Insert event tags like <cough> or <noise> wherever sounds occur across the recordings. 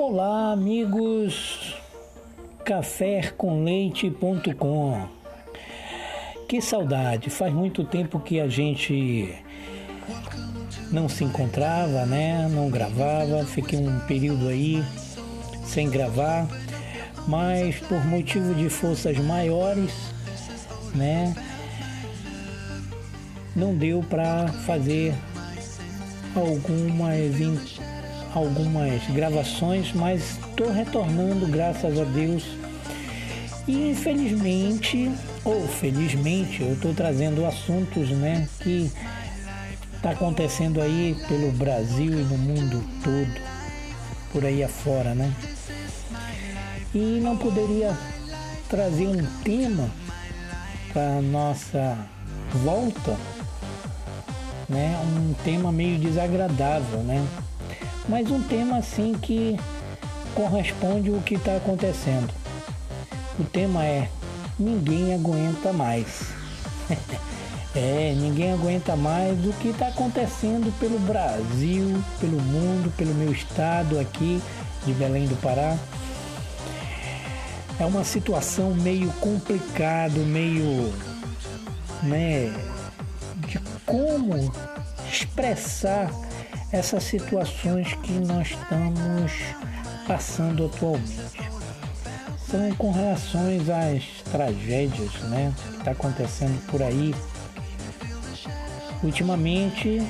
Olá, amigos cafécomleite.com. Que saudade! Faz muito tempo que a gente não se encontrava, né? Não gravava, fiquei um período aí sem gravar, mas por motivo de forças maiores, né? Não deu para fazer algumas algumas gravações, mas estou retornando, graças a Deus. E infelizmente, ou felizmente, eu estou trazendo assuntos né, que está acontecendo aí pelo Brasil e no mundo todo, por aí afora, né? E não poderia trazer um tema para nossa volta, né? Um tema meio desagradável, né? Mas um tema assim que corresponde ao que está acontecendo. O tema é Ninguém aguenta mais. <laughs> é, ninguém aguenta mais o que está acontecendo pelo Brasil, pelo mundo, pelo meu estado aqui de Belém do Pará. É uma situação meio complicado, meio, né, de como expressar essas situações que nós estamos passando atualmente. São com relações às tragédias né, que está acontecendo por aí. Ultimamente,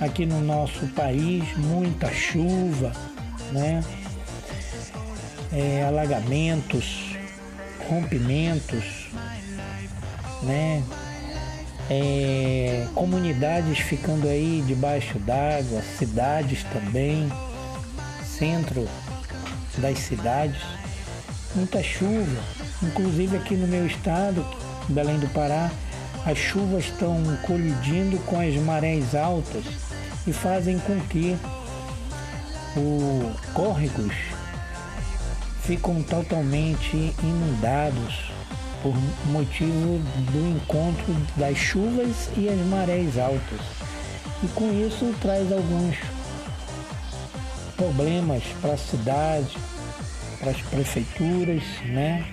aqui no nosso país, muita chuva, né? É, alagamentos, rompimentos, né? É, comunidades ficando aí debaixo d'água, cidades também, centro das cidades, muita chuva, inclusive aqui no meu estado, Belém do Pará, as chuvas estão colidindo com as marés altas e fazem com que os córregos ficam totalmente inundados por motivo do encontro das chuvas e as marés altas. E com isso traz alguns problemas para a cidade, para as prefeituras, né?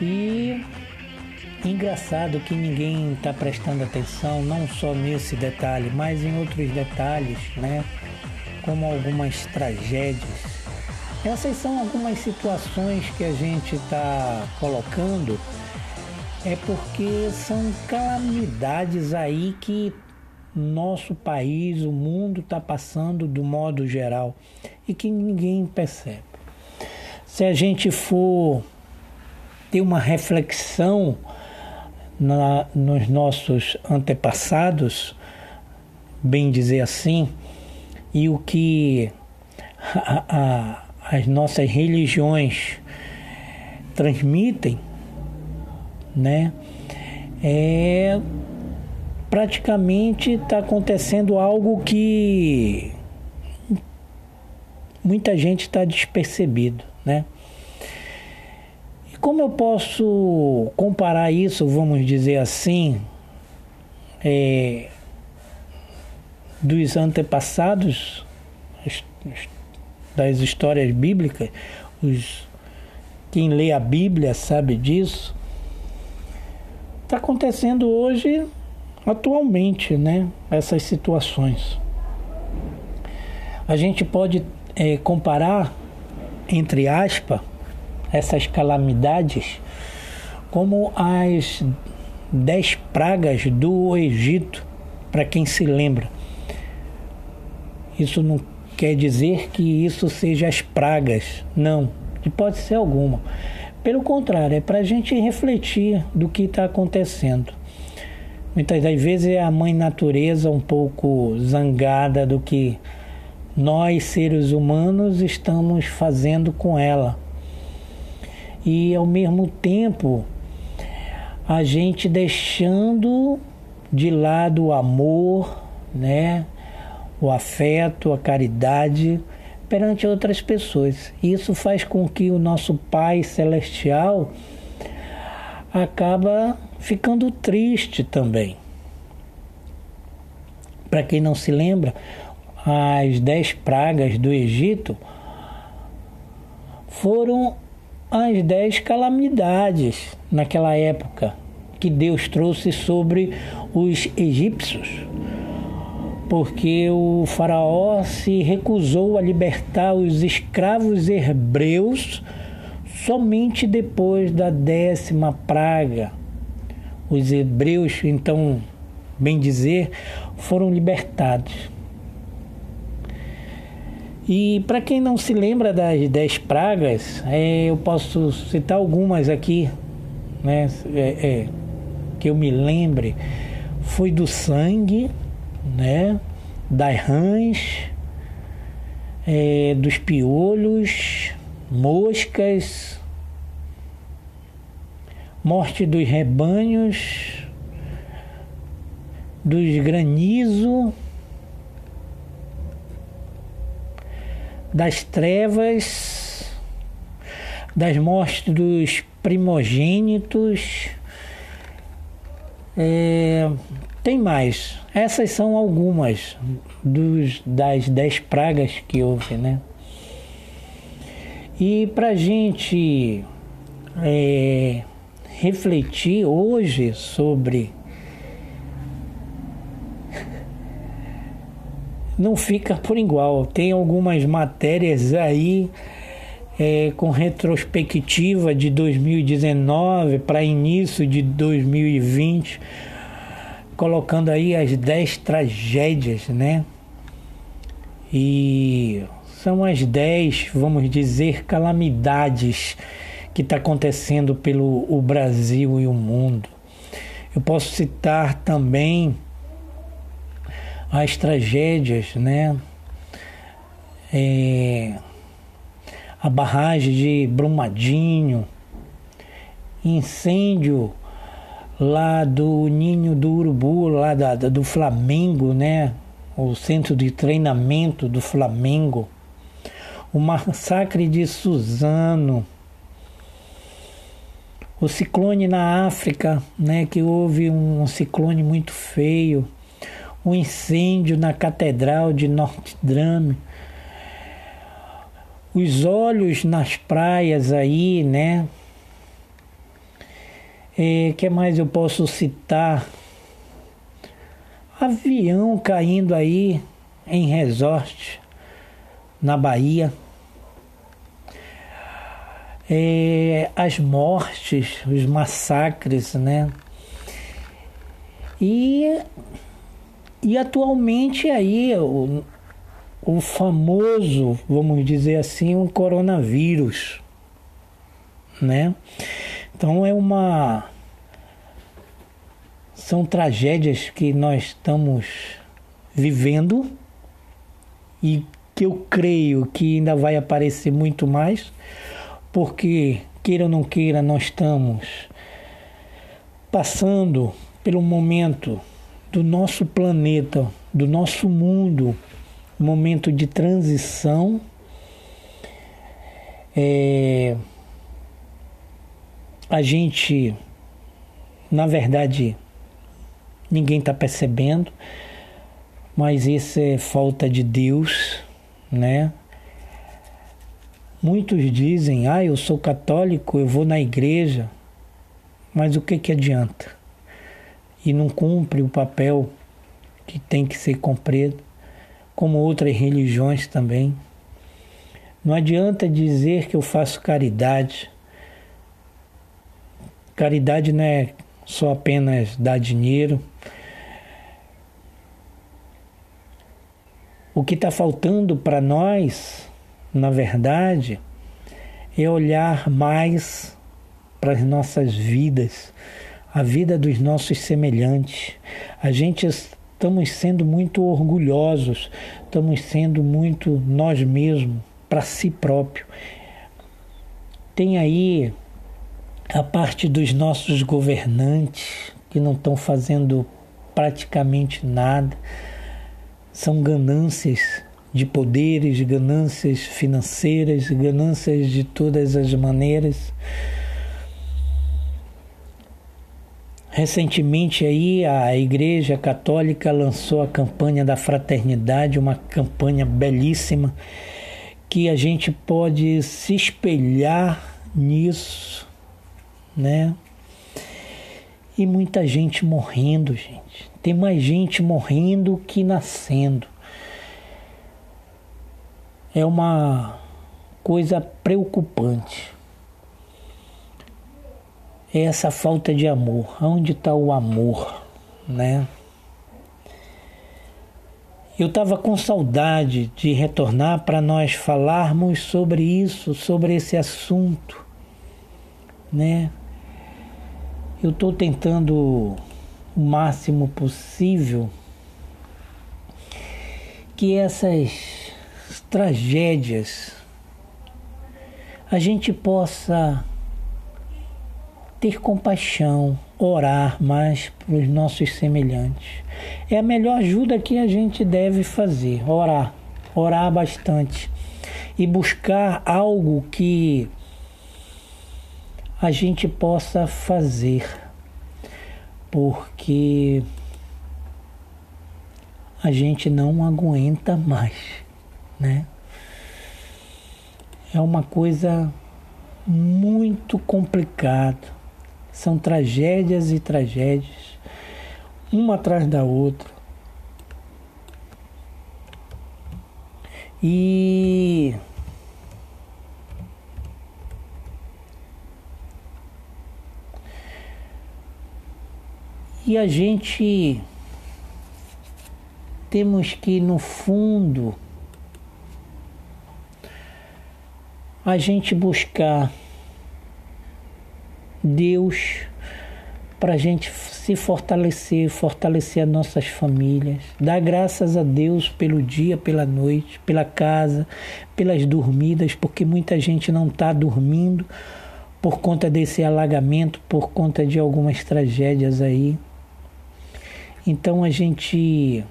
E engraçado que ninguém está prestando atenção não só nesse detalhe, mas em outros detalhes, né? Como algumas tragédias essas são algumas situações que a gente está colocando, é porque são calamidades aí que nosso país, o mundo está passando do modo geral e que ninguém percebe. Se a gente for ter uma reflexão na, nos nossos antepassados, bem dizer assim, e o que <laughs> a, a as nossas religiões transmitem, né? É praticamente está acontecendo algo que muita gente está despercebido, né? E como eu posso comparar isso, vamos dizer assim, é, dos antepassados, das histórias bíblicas, os, quem lê a Bíblia sabe disso. Está acontecendo hoje, atualmente, né? Essas situações. A gente pode é, comparar, entre aspas, essas calamidades como as dez pragas do Egito, para quem se lembra. Isso não quer dizer que isso seja as pragas. Não, que pode ser alguma. Pelo contrário, é para a gente refletir do que está acontecendo. Muitas das vezes é a mãe natureza um pouco zangada do que nós, seres humanos, estamos fazendo com ela. E ao mesmo tempo, a gente deixando de lado o amor, né? O afeto, a caridade perante outras pessoas. Isso faz com que o nosso Pai celestial acaba ficando triste também. Para quem não se lembra, as dez pragas do Egito foram as dez calamidades naquela época que Deus trouxe sobre os egípcios, porque o Faraó se recusou a libertar os escravos hebreus somente depois da décima praga. Os hebreus, então, bem dizer, foram libertados. E para quem não se lembra das dez pragas, é, eu posso citar algumas aqui, né? É, é, que eu me lembre. Foi do sangue, né? Das rãs, é, dos piolhos, moscas, morte dos rebanhos, dos granizo, das trevas, das mortes dos primogênitos. É, tem mais. Essas são algumas dos, das dez pragas que houve, né? E para gente é, refletir hoje sobre <laughs> não fica por igual. Tem algumas matérias aí é, com retrospectiva de 2019 para início de 2020, colocando aí as 10 tragédias, né? E são as 10, vamos dizer, calamidades que está acontecendo pelo o Brasil e o mundo. Eu posso citar também as tragédias, né? É, a barragem de Brumadinho, incêndio lá do Ninho do Urubu, lá da, do Flamengo, né? O centro de treinamento do Flamengo, o massacre de Suzano, o ciclone na África, né? Que houve um ciclone muito feio um incêndio na Catedral de Notre Dame, os olhos nas praias aí, né? É, que mais eu posso citar? Avião caindo aí em resort na Bahia. É, as mortes, os massacres, né? E e atualmente aí o, o famoso, vamos dizer assim, o coronavírus, né? Então é uma são tragédias que nós estamos vivendo e que eu creio que ainda vai aparecer muito mais, porque queira ou não queira, nós estamos passando pelo momento do nosso planeta, do nosso mundo, momento de transição. É, a gente, na verdade, ninguém está percebendo, mas isso é falta de Deus, né? Muitos dizem, ah, eu sou católico, eu vou na igreja, mas o que que adianta? e não cumpre o papel que tem que ser cumprido, como outras religiões também. Não adianta dizer que eu faço caridade. Caridade não é só apenas dar dinheiro. O que está faltando para nós, na verdade, é olhar mais para as nossas vidas, a vida dos nossos semelhantes. A gente estamos sendo muito orgulhosos, estamos sendo muito nós mesmos para si próprio. Tem aí a parte dos nossos governantes que não estão fazendo praticamente nada. São ganâncias de poderes, ganâncias financeiras, ganâncias de todas as maneiras. Recentemente aí a Igreja Católica lançou a campanha da fraternidade, uma campanha belíssima que a gente pode se espelhar nisso, né? E muita gente morrendo, gente. Tem mais gente morrendo que nascendo. É uma coisa preocupante. É essa falta de amor. Onde está o amor, né? Eu estava com saudade de retornar para nós falarmos sobre isso, sobre esse assunto, né? Eu estou tentando o máximo possível que essas tragédias a gente possa ter compaixão, orar mais para os nossos semelhantes. É a melhor ajuda que a gente deve fazer, orar, orar bastante e buscar algo que a gente possa fazer, porque a gente não aguenta mais, né? É uma coisa muito complicada. São tragédias e tragédias, uma atrás da outra. E E a gente temos que, no fundo, a gente buscar Deus para a gente se fortalecer, fortalecer as nossas famílias, dar graças a Deus pelo dia, pela noite, pela casa, pelas dormidas, porque muita gente não está dormindo por conta desse alagamento, por conta de algumas tragédias aí. Então a gente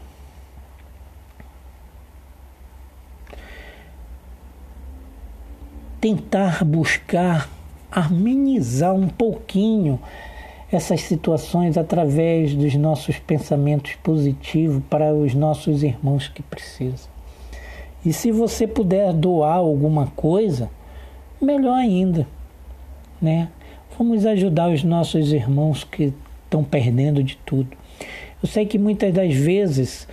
tentar buscar amenizar um pouquinho essas situações através dos nossos pensamentos positivos para os nossos irmãos que precisam. E se você puder doar alguma coisa, melhor ainda, né? Vamos ajudar os nossos irmãos que estão perdendo de tudo. Eu sei que muitas das vezes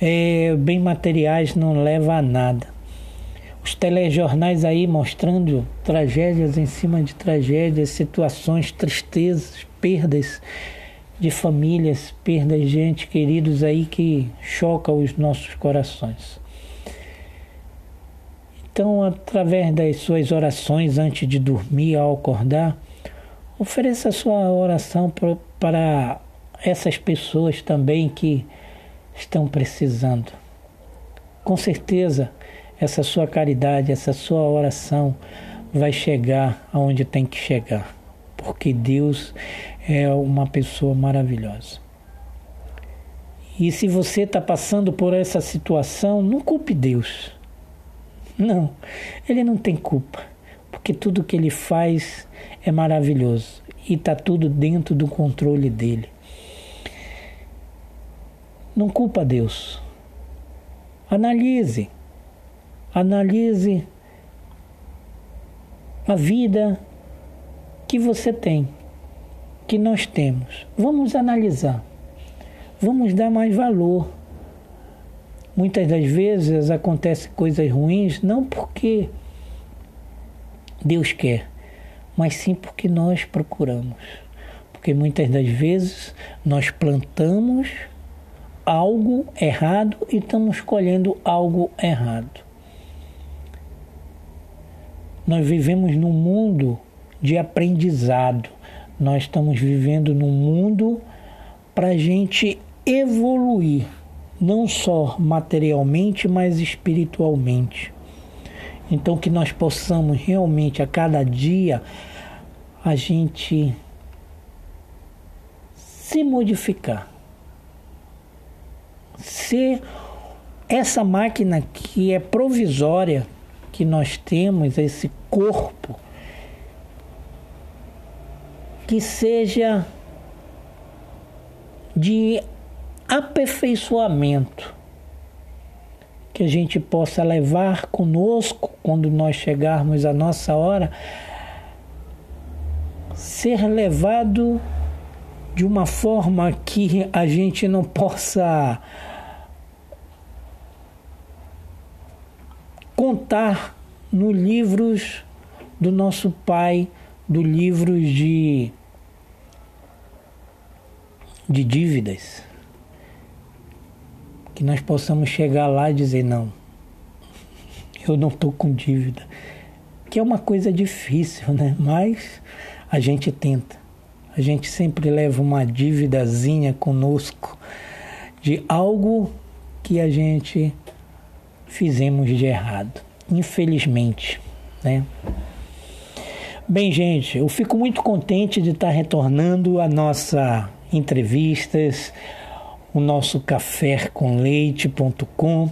é, bem materiais não leva a nada. Os telejornais aí mostrando tragédias em cima de tragédias, situações, tristezas, perdas de famílias, perdas de gente queridos aí que choca os nossos corações. Então, através das suas orações antes de dormir, ao acordar, ofereça sua oração para essas pessoas também que estão precisando. Com certeza, essa sua caridade, essa sua oração vai chegar aonde tem que chegar, porque Deus é uma pessoa maravilhosa. E se você está passando por essa situação, não culpe Deus. Não, Ele não tem culpa, porque tudo que Ele faz é maravilhoso e está tudo dentro do controle dele. Não culpa Deus. Analise. Analise a vida que você tem, que nós temos. Vamos analisar. Vamos dar mais valor. Muitas das vezes acontecem coisas ruins não porque Deus quer, mas sim porque nós procuramos. Porque muitas das vezes nós plantamos algo errado e estamos colhendo algo errado. Nós vivemos num mundo de aprendizado. Nós estamos vivendo num mundo para a gente evoluir, não só materialmente, mas espiritualmente. Então, que nós possamos realmente a cada dia a gente se modificar ser essa máquina que é provisória que nós temos, esse corpo, que seja de aperfeiçoamento, que a gente possa levar conosco quando nós chegarmos à nossa hora, ser levado de uma forma que a gente não possa contar nos livros do nosso Pai, do livros de, de dívidas. Que nós possamos chegar lá e dizer: não, eu não estou com dívida. Que é uma coisa difícil, né? Mas a gente tenta. A gente sempre leva uma dívidazinha conosco de algo que a gente fizemos de errado, infelizmente, né? Bem, gente, eu fico muito contente de estar retornando a nossa entrevistas, o nosso café com leite.com.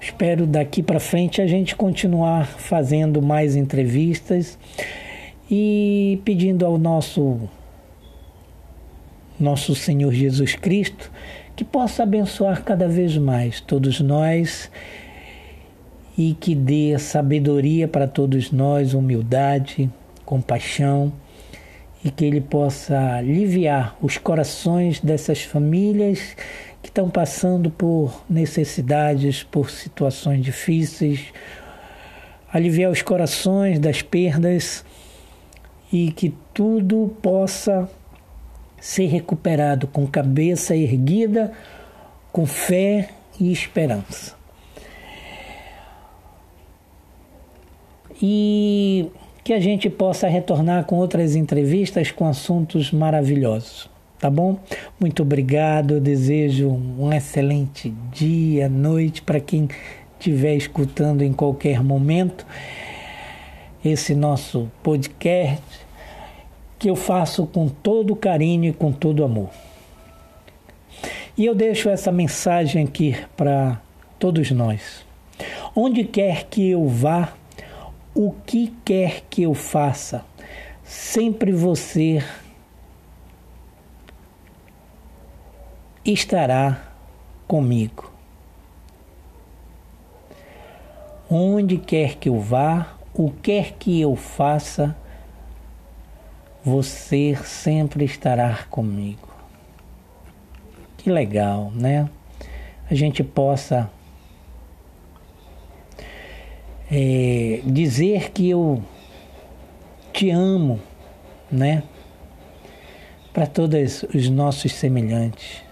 Espero daqui para frente a gente continuar fazendo mais entrevistas e pedindo ao nosso nosso Senhor Jesus Cristo que possa abençoar cada vez mais todos nós e que dê sabedoria para todos nós, humildade, compaixão e que Ele possa aliviar os corações dessas famílias que estão passando por necessidades, por situações difíceis, aliviar os corações das perdas e que tudo possa ser recuperado com cabeça erguida, com fé e esperança. E que a gente possa retornar com outras entrevistas com assuntos maravilhosos. Tá bom? Muito obrigado. Eu desejo um excelente dia, noite para quem estiver escutando em qualquer momento esse nosso podcast que eu faço com todo carinho e com todo amor. E eu deixo essa mensagem aqui para todos nós. Onde quer que eu vá, o que quer que eu faça, sempre você estará comigo. Onde quer que eu vá, o quer que eu faça, você sempre estará comigo. Que legal, né? A gente possa é, dizer que eu te amo, né? Para todos os nossos semelhantes.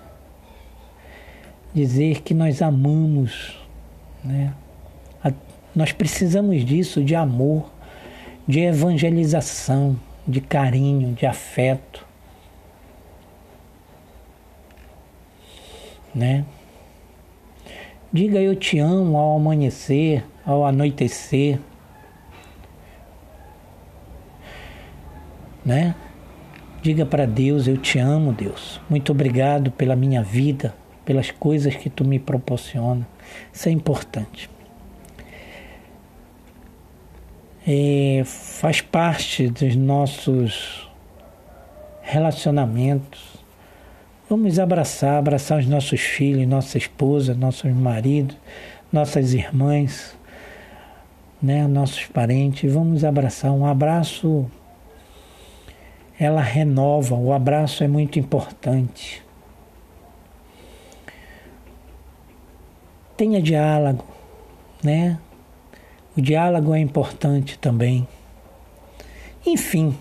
Dizer que nós amamos, né? A, nós precisamos disso, de amor, de evangelização, de carinho, de afeto. Né? Diga eu te amo ao amanhecer, ao anoitecer. Né? Diga para Deus: Eu te amo, Deus. Muito obrigado pela minha vida, pelas coisas que tu me proporciona. Isso é importante. É, faz parte dos nossos relacionamentos. Vamos abraçar, abraçar os nossos filhos, nossa esposa, nossos maridos, nossas irmãs né, nossos parentes, vamos abraçar. Um abraço, ela renova, o abraço é muito importante. Tenha diálogo, né? O diálogo é importante também. Enfim,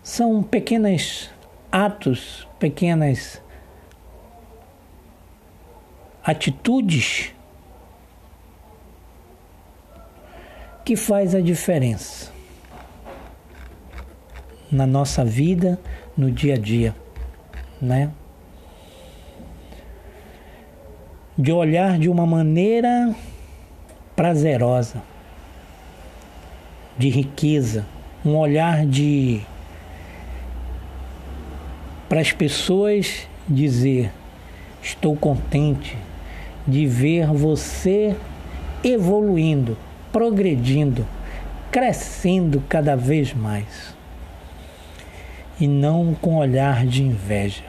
são pequenos atos, pequenas atitudes que faz a diferença na nossa vida, no dia a dia, né? De olhar de uma maneira prazerosa, de riqueza, um olhar de para as pessoas dizer: estou contente de ver você evoluindo progredindo, crescendo cada vez mais. E não com olhar de inveja.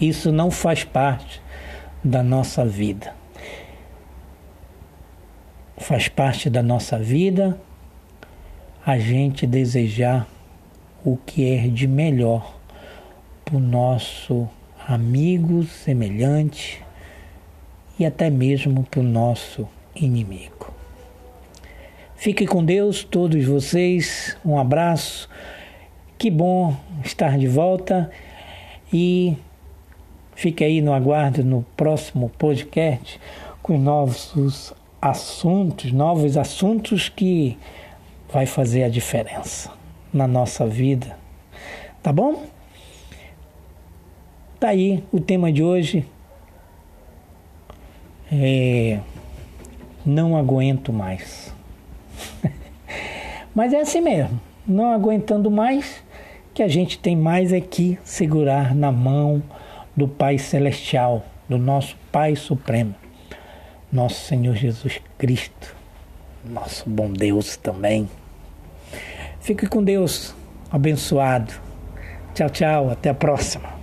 Isso não faz parte da nossa vida. faz parte da nossa vida a gente desejar o que é de melhor para o nosso amigo semelhante e até mesmo para o nosso inimigo. Fique com Deus, todos vocês. Um abraço. Que bom estar de volta e fique aí no aguardo no próximo podcast com novos assuntos, novos assuntos que vai fazer a diferença na nossa vida. Tá bom? Tá aí o tema de hoje. É, não aguento mais. Mas é assim mesmo. Não aguentando mais, que a gente tem mais é que segurar na mão do Pai Celestial, do nosso Pai Supremo, nosso Senhor Jesus Cristo, nosso bom Deus também. Fique com Deus, abençoado. Tchau, tchau, até a próxima.